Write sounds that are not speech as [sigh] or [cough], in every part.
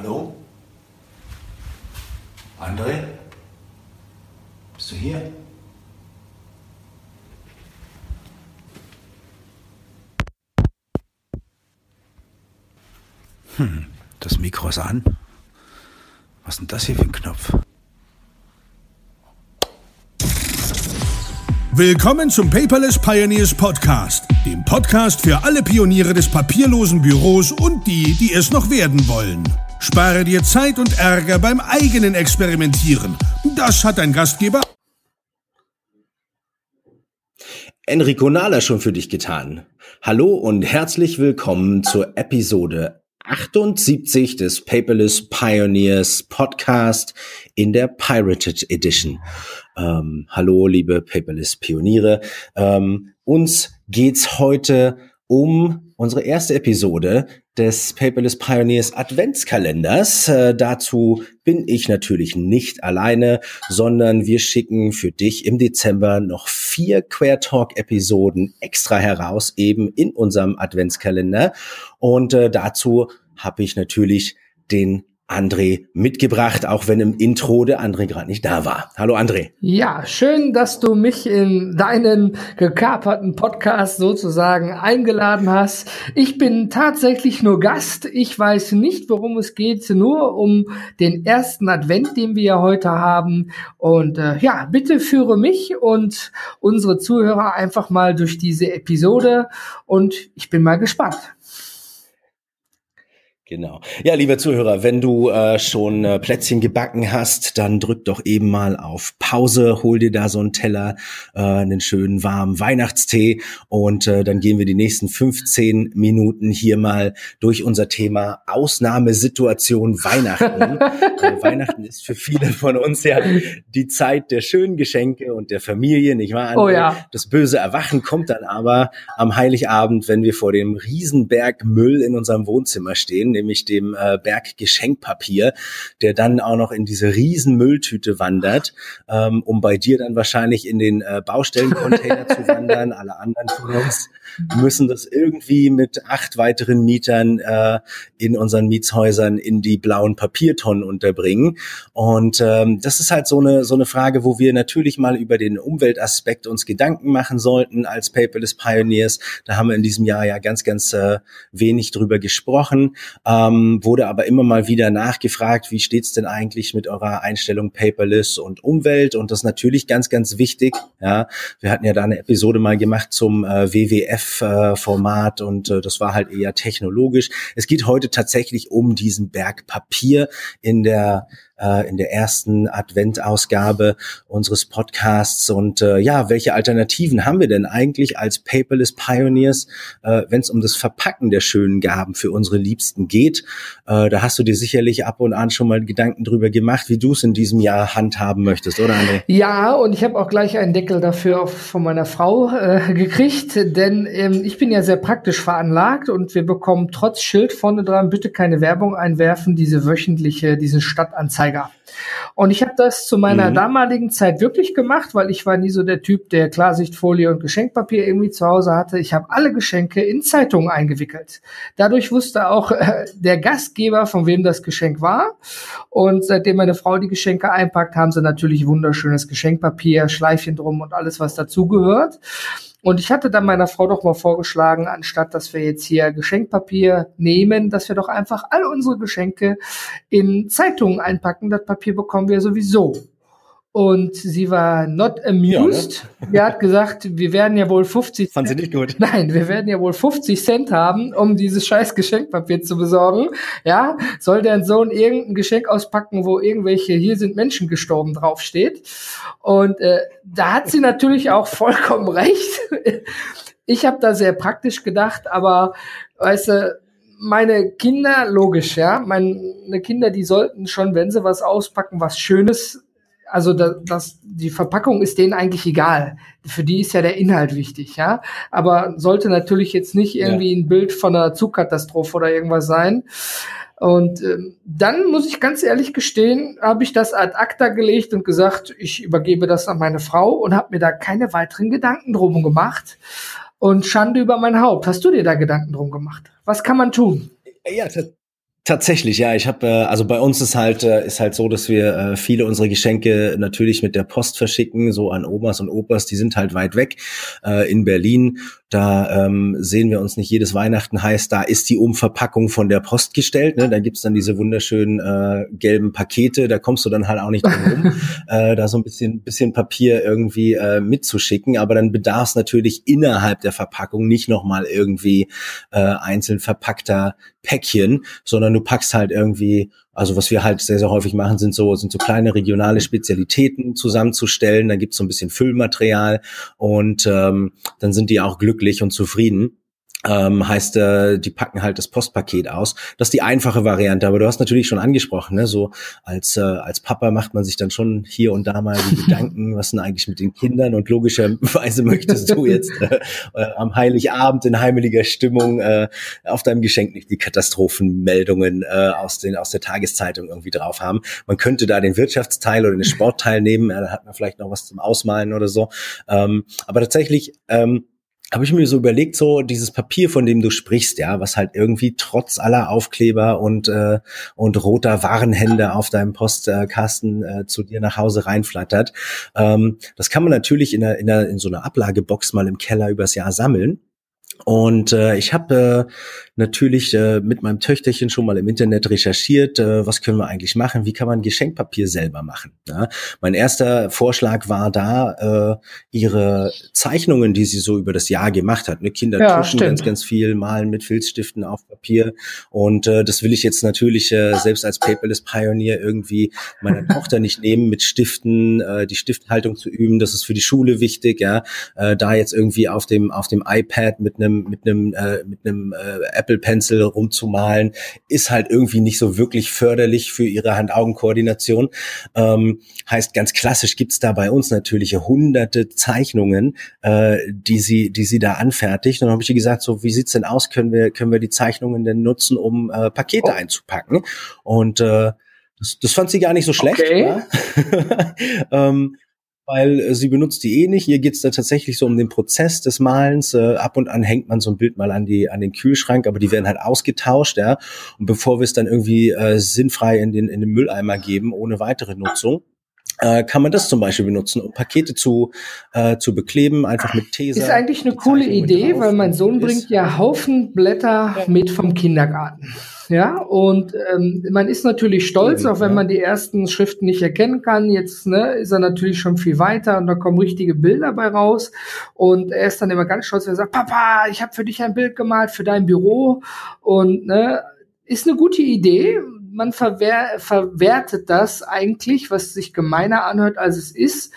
Hallo? André? Bist du hier? Hm, das Mikro ist an. Was ist denn das hier für ein Knopf? Willkommen zum Paperless Pioneers Podcast, dem Podcast für alle Pioniere des papierlosen Büros und die, die es noch werden wollen. Spare dir Zeit und Ärger beim eigenen Experimentieren. Das hat dein Gastgeber Enrico Nahler schon für dich getan. Hallo und herzlich willkommen zur Episode 78 des Paperless Pioneers Podcast in der Pirated Edition. Ähm, hallo, liebe Paperless Pioniere. Ähm, uns geht's heute um unsere erste Episode des Paperless Pioneers Adventskalenders. Äh, dazu bin ich natürlich nicht alleine, sondern wir schicken für dich im Dezember noch vier Queer Talk Episoden extra heraus, eben in unserem Adventskalender. Und äh, dazu habe ich natürlich den André mitgebracht, auch wenn im Intro der André gerade nicht da war. Hallo André. Ja, schön, dass du mich in deinen gekaperten Podcast sozusagen eingeladen hast. Ich bin tatsächlich nur Gast. Ich weiß nicht, worum es geht, nur um den ersten Advent, den wir ja heute haben. Und äh, ja, bitte führe mich und unsere Zuhörer einfach mal durch diese Episode und ich bin mal gespannt. Genau. Ja, lieber Zuhörer, wenn du äh, schon äh, Plätzchen gebacken hast, dann drück doch eben mal auf Pause, hol dir da so einen Teller, äh, einen schönen warmen Weihnachtstee und äh, dann gehen wir die nächsten 15 Minuten hier mal durch unser Thema Ausnahmesituation Weihnachten. [laughs] äh, Weihnachten ist für viele von uns ja die Zeit der schönen Geschenke und der Familie, nicht wahr? Oh ja. Das böse Erwachen kommt dann aber am Heiligabend, wenn wir vor dem Riesenberg Müll in unserem Wohnzimmer stehen nämlich dem äh, Berg Geschenkpapier, der dann auch noch in diese riesen Mülltüte wandert, ähm, um bei dir dann wahrscheinlich in den äh, Baustellencontainer zu [laughs] wandern. Alle anderen von uns müssen das irgendwie mit acht weiteren Mietern äh, in unseren Mietshäusern in die blauen Papiertonnen unterbringen. Und ähm, das ist halt so eine so eine Frage, wo wir natürlich mal über den Umweltaspekt uns Gedanken machen sollten als Paperless Pioneers. Da haben wir in diesem Jahr ja ganz ganz äh, wenig drüber gesprochen ähm, wurde aber immer mal wieder nachgefragt, wie steht's denn eigentlich mit eurer Einstellung Paperless und Umwelt? Und das natürlich ganz, ganz wichtig. Ja, wir hatten ja da eine Episode mal gemacht zum äh, WWF-Format äh, und äh, das war halt eher technologisch. Es geht heute tatsächlich um diesen Berg Papier in der äh, in der ersten Adventausgabe unseres Podcasts. Und äh, ja, welche Alternativen haben wir denn eigentlich als Paperless Pioneers, äh, wenn es um das Verpacken der schönen Gaben für unsere Liebsten geht? Äh, da hast du dir sicherlich ab und an schon mal Gedanken drüber gemacht, wie du es in diesem Jahr handhaben möchtest, oder André? Ja, und ich habe auch gleich einen Deckel dafür von meiner Frau äh, gekriegt, denn ähm, ich bin ja sehr praktisch veranlagt und wir bekommen trotz Schild vorne dran bitte keine Werbung einwerfen, diese wöchentliche, diese Stadtanzeige Anzeiger. Und ich habe das zu meiner mhm. damaligen Zeit wirklich gemacht, weil ich war nie so der Typ, der Klarsichtfolie und Geschenkpapier irgendwie zu Hause hatte. Ich habe alle Geschenke in Zeitungen eingewickelt. Dadurch wusste auch äh, der Gastgeber, von wem das Geschenk war. Und seitdem meine Frau die Geschenke einpackt, haben sie natürlich wunderschönes Geschenkpapier, Schleifchen drum und alles, was dazugehört. Und ich hatte dann meiner Frau doch mal vorgeschlagen, anstatt dass wir jetzt hier Geschenkpapier nehmen, dass wir doch einfach all unsere Geschenke in Zeitungen einpacken. Das Papier bekommen wir sowieso und sie war not amused. Ja, ne? Sie hat gesagt, wir werden ja wohl 50 Fand sie nicht gut. [laughs] Nein, wir werden ja wohl 50 Cent haben, um dieses scheiß Geschenkpapier zu besorgen. Ja, soll dein Sohn irgendein Geschenk auspacken, wo irgendwelche hier sind Menschen gestorben draufsteht. Und äh, da hat sie natürlich auch vollkommen recht. Ich habe da sehr praktisch gedacht, aber weißt du, meine Kinder, logisch, ja, meine Kinder, die sollten schon, wenn sie was auspacken, was Schönes also das, das, die Verpackung ist denen eigentlich egal. Für die ist ja der Inhalt wichtig, ja. Aber sollte natürlich jetzt nicht irgendwie ja. ein Bild von einer Zugkatastrophe oder irgendwas sein. Und ähm, dann muss ich ganz ehrlich gestehen, habe ich das ad acta gelegt und gesagt, ich übergebe das an meine Frau und habe mir da keine weiteren Gedanken drum gemacht. Und Schande über mein Haupt. Hast du dir da Gedanken drum gemacht? Was kann man tun? Ja, Tatsächlich, ja. Ich habe, äh, also bei uns ist halt äh, ist halt so, dass wir äh, viele unserer Geschenke natürlich mit der Post verschicken, so an Omas und Opas. Die sind halt weit weg äh, in Berlin. Da ähm, sehen wir uns nicht jedes Weihnachten. Heißt, da ist die Umverpackung von der Post gestellt. Ne? Da gibt's dann diese wunderschönen äh, gelben Pakete. Da kommst du dann halt auch nicht drum rum, [laughs] äh, da so ein bisschen bisschen Papier irgendwie äh, mitzuschicken. Aber dann bedarf es natürlich innerhalb der Verpackung nicht nochmal irgendwie äh, einzeln verpackter Päckchen, sondern du packst halt irgendwie, also was wir halt sehr, sehr häufig machen, sind so, sind so kleine regionale Spezialitäten zusammenzustellen. Dann gibt's so ein bisschen Füllmaterial und ähm, dann sind die auch glücklich und zufrieden ähm, heißt, äh, die packen halt das Postpaket aus. Das ist die einfache Variante, aber du hast natürlich schon angesprochen, ne? so als, äh, als Papa macht man sich dann schon hier und da mal die [laughs] Gedanken, was denn eigentlich mit den Kindern und logischerweise [laughs] möchtest du jetzt äh, äh, am Heiligabend in heimeliger Stimmung äh, auf deinem Geschenk nicht die Katastrophenmeldungen äh, aus, den, aus der Tageszeitung irgendwie drauf haben. Man könnte da den Wirtschaftsteil oder den Sportteil nehmen, ja, da hat man vielleicht noch was zum Ausmalen oder so. Ähm, aber tatsächlich ähm, habe ich mir so überlegt, so dieses Papier, von dem du sprichst, ja, was halt irgendwie trotz aller Aufkleber und äh, und roter Warenhände auf deinem Postkasten äh, zu dir nach Hause reinflattert, ähm, das kann man natürlich in, einer, in, einer, in so einer Ablagebox mal im Keller übers Jahr sammeln. Und äh, ich habe äh, natürlich äh, mit meinem Töchterchen schon mal im Internet recherchiert, äh, was können wir eigentlich machen, wie kann man Geschenkpapier selber machen. Ja? Mein erster Vorschlag war da, äh, ihre Zeichnungen, die sie so über das Jahr gemacht hat. Ne? Kinder ja, tuschen ganz, ganz viel, malen mit Filzstiften auf Papier. Und äh, das will ich jetzt natürlich äh, selbst als Paperless Pioneer irgendwie meiner [laughs] Tochter nicht nehmen, mit Stiften äh, die Stifthaltung zu üben. Das ist für die Schule wichtig, ja. Äh, da jetzt irgendwie auf dem, auf dem iPad mit einem mit einem äh, mit einem äh, Apple Pencil rumzumalen, ist halt irgendwie nicht so wirklich förderlich für ihre Hand-Augen-Koordination. Ähm, heißt, ganz klassisch gibt's da bei uns natürlich hunderte Zeichnungen, äh, die sie, die sie da anfertigt. Und dann habe ich ihr gesagt, so wie sieht's denn aus? Können wir, können wir die Zeichnungen denn nutzen, um äh, Pakete oh. einzupacken? Und äh, das, das fand sie gar nicht so schlecht. Okay. [laughs] ähm, weil äh, sie benutzt die eh nicht. Ihr geht's da tatsächlich so um den Prozess des Malens. Äh, ab und an hängt man so ein Bild mal an die an den Kühlschrank, aber die werden halt ausgetauscht, ja. Und bevor wir es dann irgendwie äh, sinnfrei in den in den Mülleimer geben, ohne weitere Nutzung, äh, kann man das zum Beispiel benutzen, um Pakete zu, äh, zu bekleben, einfach mit Tesa. Ist eigentlich eine coole Idee, weil mein Sohn bringt ja Haufen Blätter mit vom Kindergarten. Ja, und ähm, man ist natürlich stolz, auch wenn man die ersten Schriften nicht erkennen kann. Jetzt ne, ist er natürlich schon viel weiter und da kommen richtige Bilder bei raus. Und er ist dann immer ganz stolz, wenn er sagt, Papa, ich habe für dich ein Bild gemalt für dein Büro. Und ne, ist eine gute Idee. Man verwehr, verwertet das eigentlich, was sich gemeiner anhört, als es ist,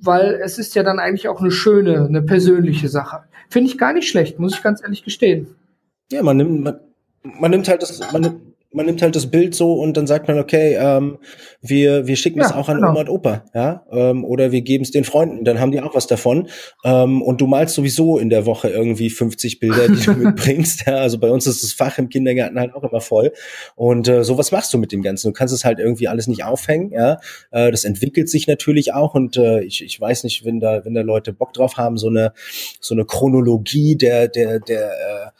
weil es ist ja dann eigentlich auch eine schöne, eine persönliche Sache. Finde ich gar nicht schlecht, muss ich ganz ehrlich gestehen. Ja, man nimmt, man, man nimmt halt das, man, man nimmt halt das Bild so und dann sagt man, okay, ähm, wir, wir schicken ja, das auch an genau. Oma und Opa, ja, ähm, oder wir geben es den Freunden, dann haben die auch was davon. Ähm, und du malst sowieso in der Woche irgendwie 50 Bilder, die du [laughs] mitbringst. Ja, also bei uns ist das Fach im Kindergarten halt auch immer voll. Und äh, sowas machst du mit dem Ganzen. Du kannst es halt irgendwie alles nicht aufhängen, ja. Äh, das entwickelt sich natürlich auch und äh, ich, ich weiß nicht, wenn da, wenn da Leute Bock drauf haben, so eine, so eine Chronologie der, der, der äh,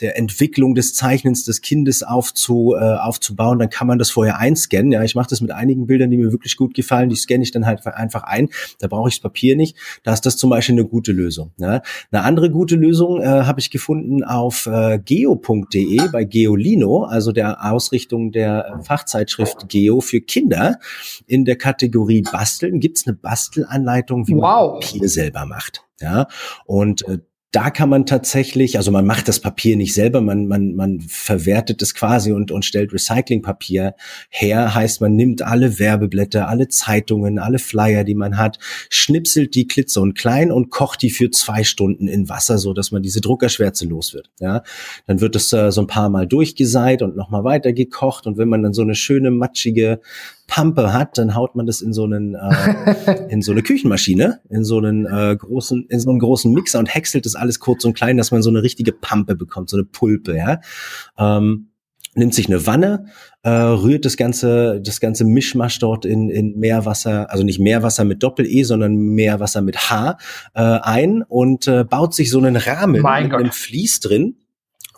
der Entwicklung des Zeichnens des Kindes aufzu, äh, aufzubauen, dann kann man das vorher einscannen. Ja, ich mache das mit einigen Bildern, die mir wirklich gut gefallen, die scanne ich dann halt einfach ein. Da brauche ich das Papier nicht. Da ist das zum Beispiel eine gute Lösung. Ja. Eine andere gute Lösung äh, habe ich gefunden auf äh, geo.de bei Geolino, also der Ausrichtung der äh, Fachzeitschrift Geo für Kinder. In der Kategorie Basteln gibt's eine Bastelanleitung, wie wow. man Papier selber macht. Ja, und äh, da kann man tatsächlich, also man macht das Papier nicht selber, man, man, man verwertet es quasi und, und stellt Recyclingpapier her. Heißt, man nimmt alle Werbeblätter, alle Zeitungen, alle Flyer, die man hat, schnipselt die klitze und klein und kocht die für zwei Stunden in Wasser, so dass man diese Druckerschwärze los wird. Ja, dann wird es äh, so ein paar Mal durchgeseit und nochmal weiter gekocht und wenn man dann so eine schöne matschige Pampe hat, dann haut man das in so einen äh, [laughs] in so eine Küchenmaschine, in so einen äh, großen in so einen großen Mixer und häckselt das alles kurz und klein, dass man so eine richtige Pampe bekommt, so eine Pulpe, ja. Ähm, nimmt sich eine Wanne, äh, rührt das ganze das ganze Mischmasch dort in in Meerwasser, also nicht Meerwasser mit Doppel E, sondern Meerwasser mit H äh, ein und äh, baut sich so einen Rahmen mein mit Gott. einem Vlies drin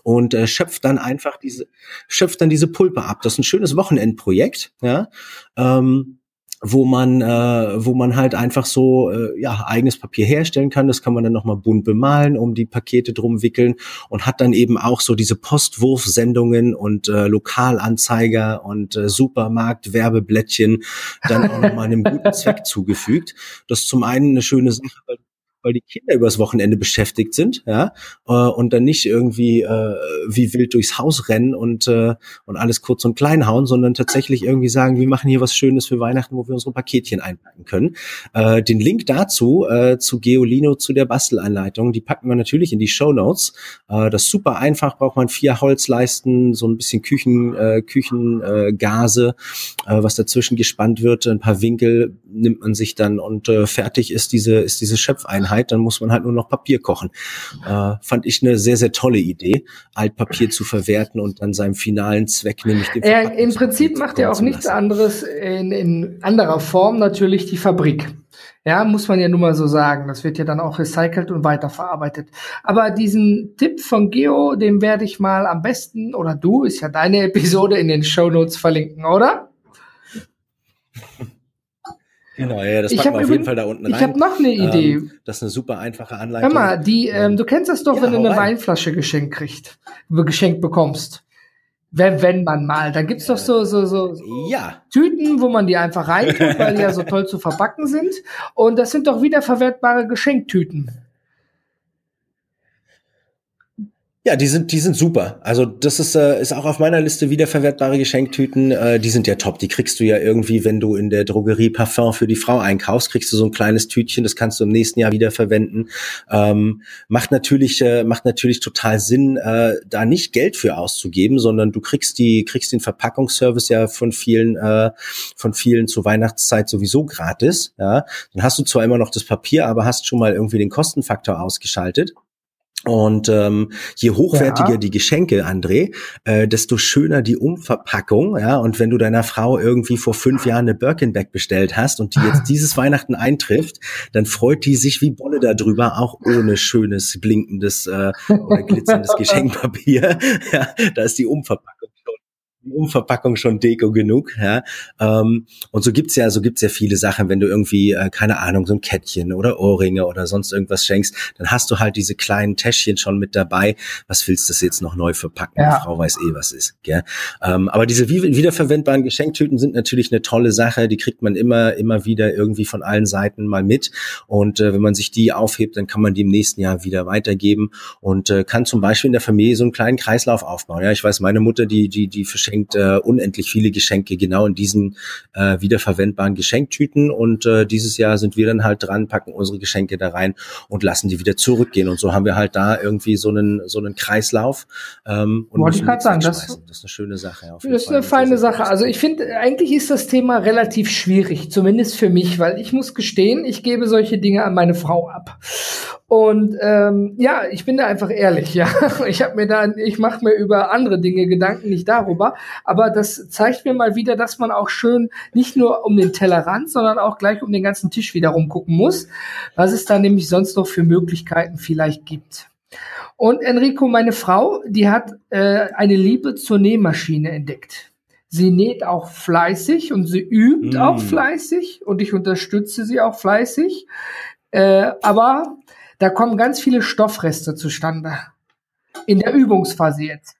und äh, schöpft dann einfach diese, schöpft dann diese Pulpe ab. Das ist ein schönes Wochenendprojekt, ja. Ähm, wo man, äh, wo man halt einfach so äh, ja eigenes Papier herstellen kann. Das kann man dann nochmal bunt bemalen, um die Pakete drum wickeln und hat dann eben auch so diese Postwurfsendungen und äh, Lokalanzeiger und äh, Supermarkt-Werbeblättchen dann auch nochmal einem guten Zweck [laughs] zugefügt. Das ist zum einen eine schöne Sache, weil die Kinder übers Wochenende beschäftigt sind, ja, äh, und dann nicht irgendwie äh, wie wild durchs Haus rennen und äh, und alles kurz und klein hauen, sondern tatsächlich irgendwie sagen, wir machen hier was Schönes für Weihnachten, wo wir unsere Paketchen einpacken können. Äh, den Link dazu äh, zu Geolino zu der Bastelanleitung, die packen wir natürlich in die Show Notes. Äh, das ist super einfach, braucht man vier Holzleisten, so ein bisschen Küchen äh, Küchengase, äh, äh, was dazwischen gespannt wird, ein paar Winkel nimmt man sich dann und äh, fertig ist diese ist diese Schöpfeinheit Einheit, dann muss man halt nur noch Papier kochen. Äh, fand ich eine sehr, sehr tolle Idee, Altpapier zu verwerten und dann seinem finalen Zweck, nämlich dem er, Im Prinzip macht er auch nichts anderes in, in anderer Form natürlich die Fabrik. Ja, muss man ja nun mal so sagen. Das wird ja dann auch recycelt und weiterverarbeitet. Aber diesen Tipp von Geo, den werde ich mal am besten, oder du, ist ja deine Episode in den Show Notes verlinken, oder? Genau, ja, das packen wir auf jeden Fall da unten rein. Ich habe noch eine ähm, Idee. Ähm, das ist eine super einfache Anleitung. Hör mal, die, ähm, du kennst das doch, ja, wenn du eine rein. Weinflasche geschenkt kriegst, geschenkt bekommst. Wenn, wenn man mal, dann gibt's doch so, so, so, so ja. Tüten, wo man die einfach reintut, weil die ja so toll zu verpacken sind. Und das sind doch wiederverwertbare Geschenktüten. Ja, die sind, die sind super. Also das ist, äh, ist auch auf meiner Liste wiederverwertbare Geschenktüten. Äh, die sind ja top. Die kriegst du ja irgendwie, wenn du in der Drogerie Parfum für die Frau einkaufst, kriegst du so ein kleines Tütchen. Das kannst du im nächsten Jahr wiederverwenden. Ähm, macht natürlich, äh, macht natürlich total Sinn, äh, da nicht Geld für auszugeben, sondern du kriegst die, kriegst den Verpackungsservice ja von vielen, äh, von vielen zur Weihnachtszeit sowieso gratis. Ja, dann hast du zwar immer noch das Papier, aber hast schon mal irgendwie den Kostenfaktor ausgeschaltet. Und ähm, je hochwertiger ja. die Geschenke, André, äh, desto schöner die Umverpackung. Ja, und wenn du deiner Frau irgendwie vor fünf Jahren eine Birkenback bestellt hast und die jetzt [laughs] dieses Weihnachten eintrifft, dann freut die sich wie Bolle darüber, auch ohne schönes blinkendes äh, oder glitzerndes [laughs] Geschenkpapier. Ja, da ist die Umverpackung die Umverpackung schon Deko genug. Ja? Ähm, und so gibt's ja, so gibt's ja viele Sachen, wenn du irgendwie, äh, keine Ahnung, so ein Kettchen oder Ohrringe oder sonst irgendwas schenkst, dann hast du halt diese kleinen Täschchen schon mit dabei. Was willst du jetzt noch neu verpacken? Ja. Die Frau weiß eh, was ist. Gell? Ähm, aber diese wiederverwendbaren Geschenktüten sind natürlich eine tolle Sache. Die kriegt man immer, immer wieder irgendwie von allen Seiten mal mit. Und äh, wenn man sich die aufhebt, dann kann man die im nächsten Jahr wieder weitergeben und äh, kann zum Beispiel in der Familie so einen kleinen Kreislauf aufbauen. Ja, ich weiß, meine Mutter, die, die, die verschenkt verschenkt äh, unendlich viele Geschenke genau in diesen äh, wiederverwendbaren Geschenktüten. Und äh, dieses Jahr sind wir dann halt dran, packen unsere Geschenke da rein und lassen die wieder zurückgehen. Und so haben wir halt da irgendwie so einen so einen Kreislauf. Ähm, und Wollte ich gerade sagen, das, das ist eine schöne Sache. Das ist eine feine Sache. Also ich finde, eigentlich ist das Thema relativ schwierig, zumindest für mich, weil ich muss gestehen, ich gebe solche Dinge an meine Frau ab. Und ähm, ja, ich bin da einfach ehrlich, ja. [laughs] Ich habe mir da, ich mache mir über andere Dinge Gedanken, nicht darüber. Aber das zeigt mir mal wieder, dass man auch schön nicht nur um den Tellerrand, sondern auch gleich um den ganzen Tisch wieder rumgucken muss, was es da nämlich sonst noch für Möglichkeiten vielleicht gibt. Und Enrico, meine Frau, die hat äh, eine Liebe zur Nähmaschine entdeckt. Sie näht auch fleißig und sie übt mm. auch fleißig und ich unterstütze sie auch fleißig. Äh, aber da kommen ganz viele Stoffreste zustande. In der Übungsphase jetzt.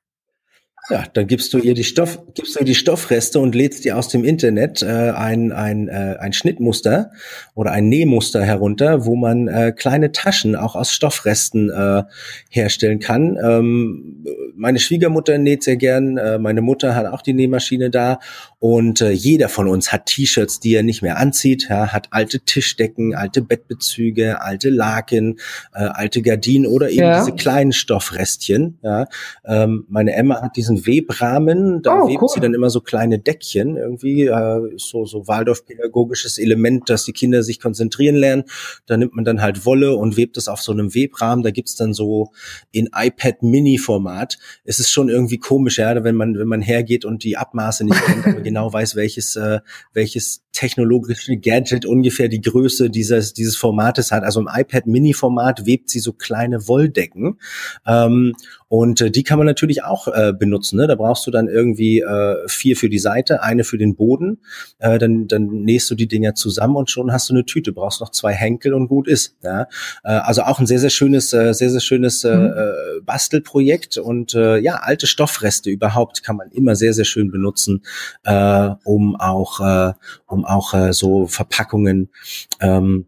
Ja, dann gibst du ihr die Stoff, gibst du ihr die Stoffreste und lädst dir aus dem Internet äh, ein, ein, äh, ein Schnittmuster oder ein Nähmuster herunter, wo man äh, kleine Taschen auch aus Stoffresten äh, herstellen kann. Ähm, meine Schwiegermutter näht sehr gern, äh, meine Mutter hat auch die Nähmaschine da und äh, jeder von uns hat T-Shirts, die er nicht mehr anzieht, ja, hat alte Tischdecken, alte Bettbezüge, alte Laken, äh, alte Gardinen oder eben ja. diese kleinen Stoffrestchen. Ja. Ähm, meine Emma hat diesen diesen Webrahmen. Da oh, webt cool. sie dann immer so kleine Deckchen irgendwie, äh, so, so Waldorf-pädagogisches Element, dass die Kinder sich konzentrieren lernen. Da nimmt man dann halt Wolle und webt es auf so einem Webrahmen. Da gibt's dann so in iPad-Mini-Format. Es ist schon irgendwie komisch, ja, wenn man, wenn man hergeht und die Abmaße nicht kennt, aber [laughs] genau weiß, welches, äh, welches technologische Gadget ungefähr die Größe dieses, dieses Formates hat. Also im iPad Mini-Format webt sie so kleine Wolldecken. Ähm, und äh, die kann man natürlich auch äh, benutzen. Ne? Da brauchst du dann irgendwie äh, vier für die Seite, eine für den Boden. Äh, dann, dann nähst du die Dinger zusammen und schon hast du eine Tüte. Brauchst noch zwei Henkel und gut ist. Ja? Äh, also auch ein sehr, sehr schönes, äh, sehr, sehr schönes äh, mhm. Äh, Bastelprojekt. Und äh, ja, alte Stoffreste überhaupt kann man immer sehr, sehr schön benutzen, äh, um auch, äh, um auch äh, so Verpackungen ähm,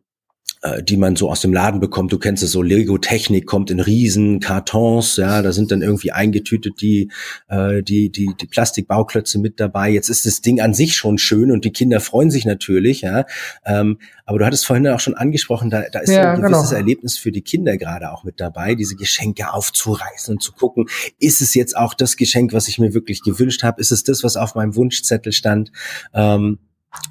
äh, die man so aus dem Laden bekommt. Du kennst es so, Lego-Technik kommt in riesen Kartons, ja, da sind dann irgendwie eingetütet die, äh, die, die, die Plastikbauklötze mit dabei. Jetzt ist das Ding an sich schon schön und die Kinder freuen sich natürlich, ja. Ähm, aber du hattest vorhin auch schon angesprochen, da, da ist ja, ein gewisses genau. Erlebnis für die Kinder gerade auch mit dabei, diese Geschenke aufzureißen und zu gucken, ist es jetzt auch das Geschenk, was ich mir wirklich gewünscht habe? Ist es das, was auf meinem Wunschzettel stand? Ähm,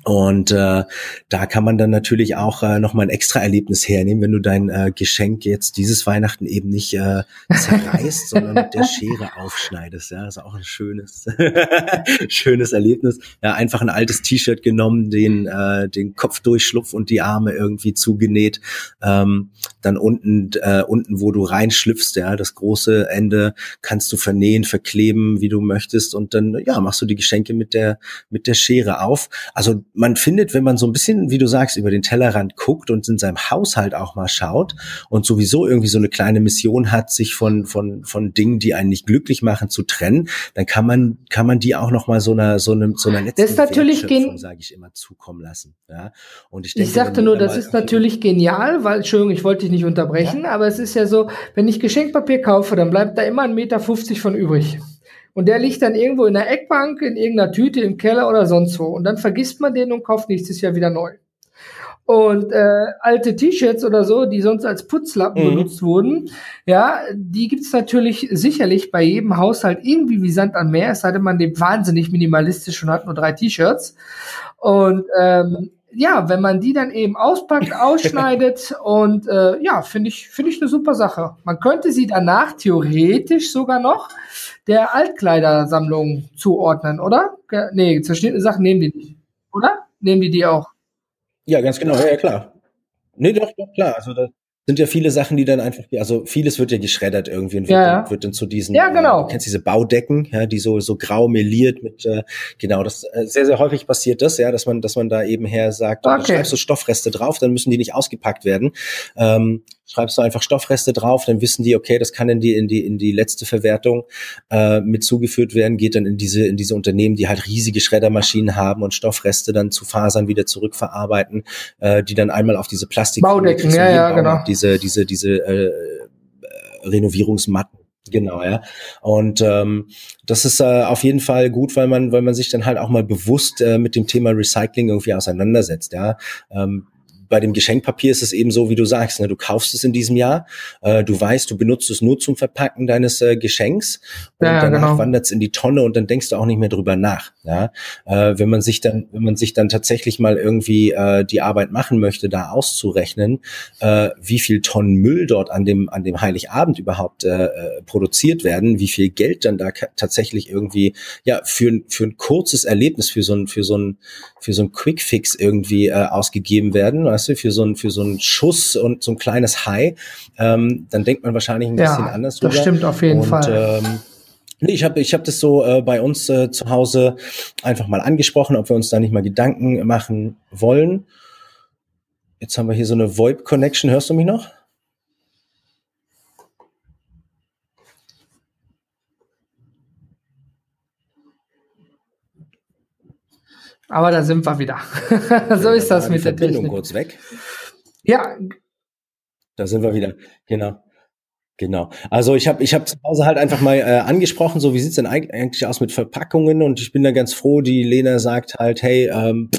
und äh, da kann man dann natürlich auch äh, nochmal ein extra Erlebnis hernehmen, wenn du dein äh, Geschenk jetzt dieses Weihnachten eben nicht äh, zerreißt, [laughs] sondern mit der Schere aufschneidest. Ja, das ist auch ein schönes, [laughs] schönes Erlebnis. Ja, einfach ein altes T-Shirt genommen, den, äh, den Kopf durchschlupf und die Arme irgendwie zugenäht. Ähm, dann unten, äh, unten, wo du reinschlüpfst, ja, das große Ende kannst du vernähen, verkleben, wie du möchtest. Und dann, ja, machst du die Geschenke mit der, mit der Schere auf. Also man findet, wenn man so ein bisschen, wie du sagst, über den Tellerrand guckt und in seinem Haushalt auch mal schaut und sowieso irgendwie so eine kleine Mission hat, sich von von von Dingen, die einen nicht glücklich machen, zu trennen, dann kann man kann man die auch noch mal so einer so einer so einer letzten das ist natürlich sage ich immer, zukommen lassen. Ja. Und ich, denke, ich sagte nur, das ist natürlich genial, weil Entschuldigung, ich wollte dich nicht unterbrechen, ja? aber es ist ja so, wenn ich Geschenkpapier kaufe, dann bleibt da immer ein Meter fünfzig von übrig. Und der liegt dann irgendwo in der Eckbank, in irgendeiner Tüte, im Keller oder sonst wo. Und dann vergisst man den und kauft nächstes Jahr wieder neu. Und äh, alte T-Shirts oder so, die sonst als Putzlappen mhm. benutzt wurden, ja, die gibt's natürlich sicherlich bei jedem Haushalt irgendwie wie Sand an Meer, es sei denn, man lebt wahnsinnig minimalistisch und hat nur drei T-Shirts. Und ähm, ja, wenn man die dann eben auspackt, [laughs] ausschneidet und äh, ja, finde ich, finde ich eine super Sache. Man könnte sie danach theoretisch sogar noch der Altkleidersammlung zuordnen, oder? Nee, zerschnittene Sachen nehmen die nicht, oder? Nehmen die die auch? Ja, ganz genau, ja, ja klar. Nee, doch, doch, klar. Also das, sind ja viele Sachen, die dann einfach, also vieles wird ja geschreddert irgendwie und wird, ja, dann, wird dann zu diesen, ja, genau. Äh, du kennst diese Baudecken, ja, die so so grau meliert mit, äh, genau, das äh, sehr sehr häufig passiert das, ja, dass man dass man da eben her sagt, okay. schreibst du Stoffreste drauf, dann müssen die nicht ausgepackt werden. Ähm, schreibst du einfach Stoffreste drauf, dann wissen die, okay, das kann in die in die in die letzte Verwertung äh, mit zugeführt werden, geht dann in diese in diese Unternehmen, die halt riesige Schreddermaschinen haben und Stoffreste dann zu Fasern wieder zurückverarbeiten, äh, die dann einmal auf diese Plastik Baudecken, ja, ja, genau. diese diese diese äh, Renovierungsmatten Genau, ja. Und ähm, das ist äh, auf jeden Fall gut, weil man, weil man sich dann halt auch mal bewusst äh, mit dem Thema Recycling irgendwie auseinandersetzt, ja. Ähm, bei dem Geschenkpapier ist es eben so, wie du sagst, ne? du kaufst es in diesem Jahr, äh, du weißt, du benutzt es nur zum Verpacken deines äh, Geschenks und ja, danach genau. wandert es in die Tonne und dann denkst du auch nicht mehr drüber nach. Ja? Äh, wenn man sich dann, wenn man sich dann tatsächlich mal irgendwie äh, die Arbeit machen möchte, da auszurechnen, äh, wie viel Tonnen Müll dort an dem an dem Heiligabend überhaupt äh, äh produziert werden, wie viel Geld dann da tatsächlich irgendwie ja für für ein kurzes Erlebnis, für so ein für so ein für so ein Quickfix irgendwie äh, ausgegeben werden, weißt du, für so ein für so einen Schuss und so ein kleines High, ähm, dann denkt man wahrscheinlich ein bisschen ja, anders drüber. Das stimmt auf jeden und, Fall. Ähm, Nee, ich habe ich hab das so äh, bei uns äh, zu Hause einfach mal angesprochen, ob wir uns da nicht mal Gedanken machen wollen. Jetzt haben wir hier so eine VoIP-Connection. Hörst du mich noch? Aber da sind wir wieder. [laughs] so ja, ist das mit der Verbindung Technik. kurz weg. Ja. Da sind wir wieder. Genau. Genau. Also ich habe ich hab zu Hause halt einfach mal äh, angesprochen, so wie sieht's denn eigentlich aus mit Verpackungen und ich bin da ganz froh, die Lena sagt halt, hey, ähm,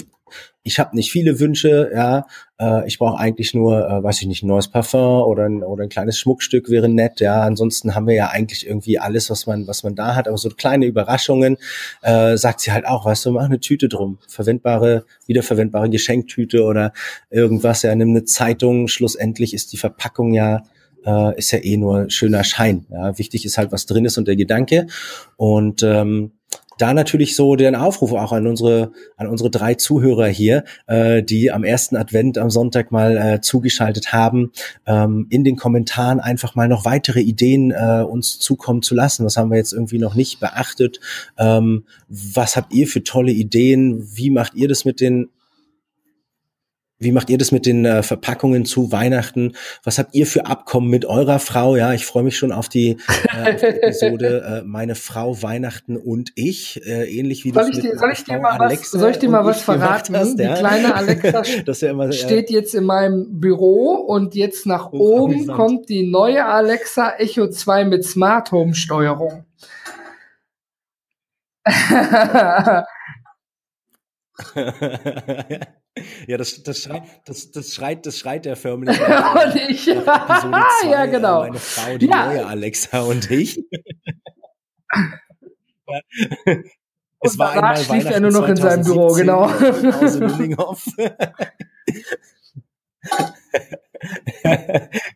ich habe nicht viele Wünsche, ja, äh, ich brauche eigentlich nur, äh, weiß ich nicht, ein neues Parfum oder ein, oder ein kleines Schmuckstück wäre nett, ja. Ansonsten haben wir ja eigentlich irgendwie alles, was man, was man da hat, aber so kleine Überraschungen, äh, sagt sie halt auch, weißt du, mach eine Tüte drum, verwendbare, wiederverwendbare Geschenktüte oder irgendwas, ja, nimm eine Zeitung, schlussendlich ist die Verpackung ja äh, ist ja eh nur schöner Schein. Ja. Wichtig ist halt, was drin ist und der Gedanke. Und ähm, da natürlich so den Aufruf auch an unsere an unsere drei Zuhörer hier, äh, die am ersten Advent am Sonntag mal äh, zugeschaltet haben, ähm, in den Kommentaren einfach mal noch weitere Ideen äh, uns zukommen zu lassen. Was haben wir jetzt irgendwie noch nicht beachtet? Ähm, was habt ihr für tolle Ideen? Wie macht ihr das mit den wie macht ihr das mit den äh, Verpackungen zu Weihnachten? Was habt ihr für Abkommen mit eurer Frau? Ja, ich freue mich schon auf die, äh, auf die Episode [laughs] äh, Meine Frau, Weihnachten und ich. Äh, ähnlich wie soll ich dir, soll ich dir mal was, soll ich dir mal was verraten? Hast, ja? Die kleine [laughs] Alexa ja immer, steht jetzt in meinem Büro und jetzt nach oh, oben kommt die neue Alexa Echo 2 mit Smart Home Steuerung. [laughs] [laughs] Ja, das, das, schreit, das, das schreit, das schreit der förmlich. [laughs] und ich. [laughs] ja, genau. Meine Frau, die ja. neue Alexa und ich. es und war einmal schlief er nur noch in seinem Büro, genau.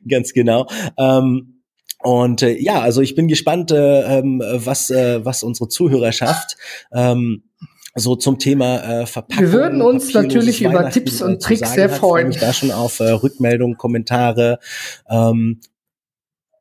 Ganz genau. Ähm, und äh, ja, also ich bin gespannt, äh, ähm, was, äh, was unsere Zuhörerschaft ähm, so zum Thema äh, Verpackung. Wir würden uns natürlich über Tipps und Tricks sehr freuen. Ich da schon auf äh, Rückmeldungen, Kommentare. Ähm,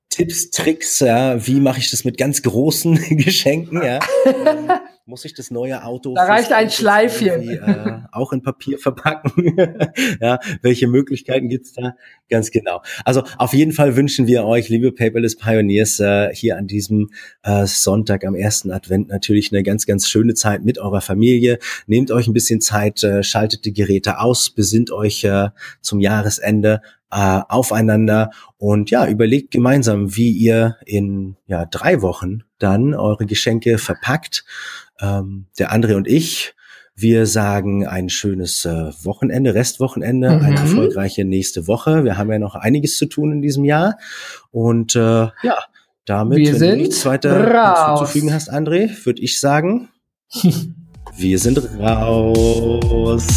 Tipps, Tricks, ja, wie mache ich das mit ganz großen [laughs] Geschenken, ja. [laughs] Muss ich das neue Auto da reicht ein Schleifchen. äh, auch in Papier verpacken? [laughs] Ja welche Möglichkeiten gibt's da? Ganz genau. Also auf jeden Fall wünschen wir euch liebe Paperless Pioneers äh, hier an diesem äh, Sonntag am ersten Advent natürlich eine ganz ganz schöne Zeit mit eurer Familie. Nehmt euch ein bisschen Zeit äh, schaltet die Geräte aus besinnt euch äh, zum Jahresende äh, aufeinander. Und ja, überlegt gemeinsam, wie ihr in ja, drei Wochen dann eure Geschenke verpackt ähm, der André und ich, wir sagen ein schönes äh, Wochenende, Restwochenende, mhm. eine erfolgreiche nächste Woche. Wir haben ja noch einiges zu tun in diesem Jahr. Und äh, ja, damit, wir wenn du nichts weiter raus. hinzuzufügen hast, André, würde ich sagen, [laughs] wir sind raus.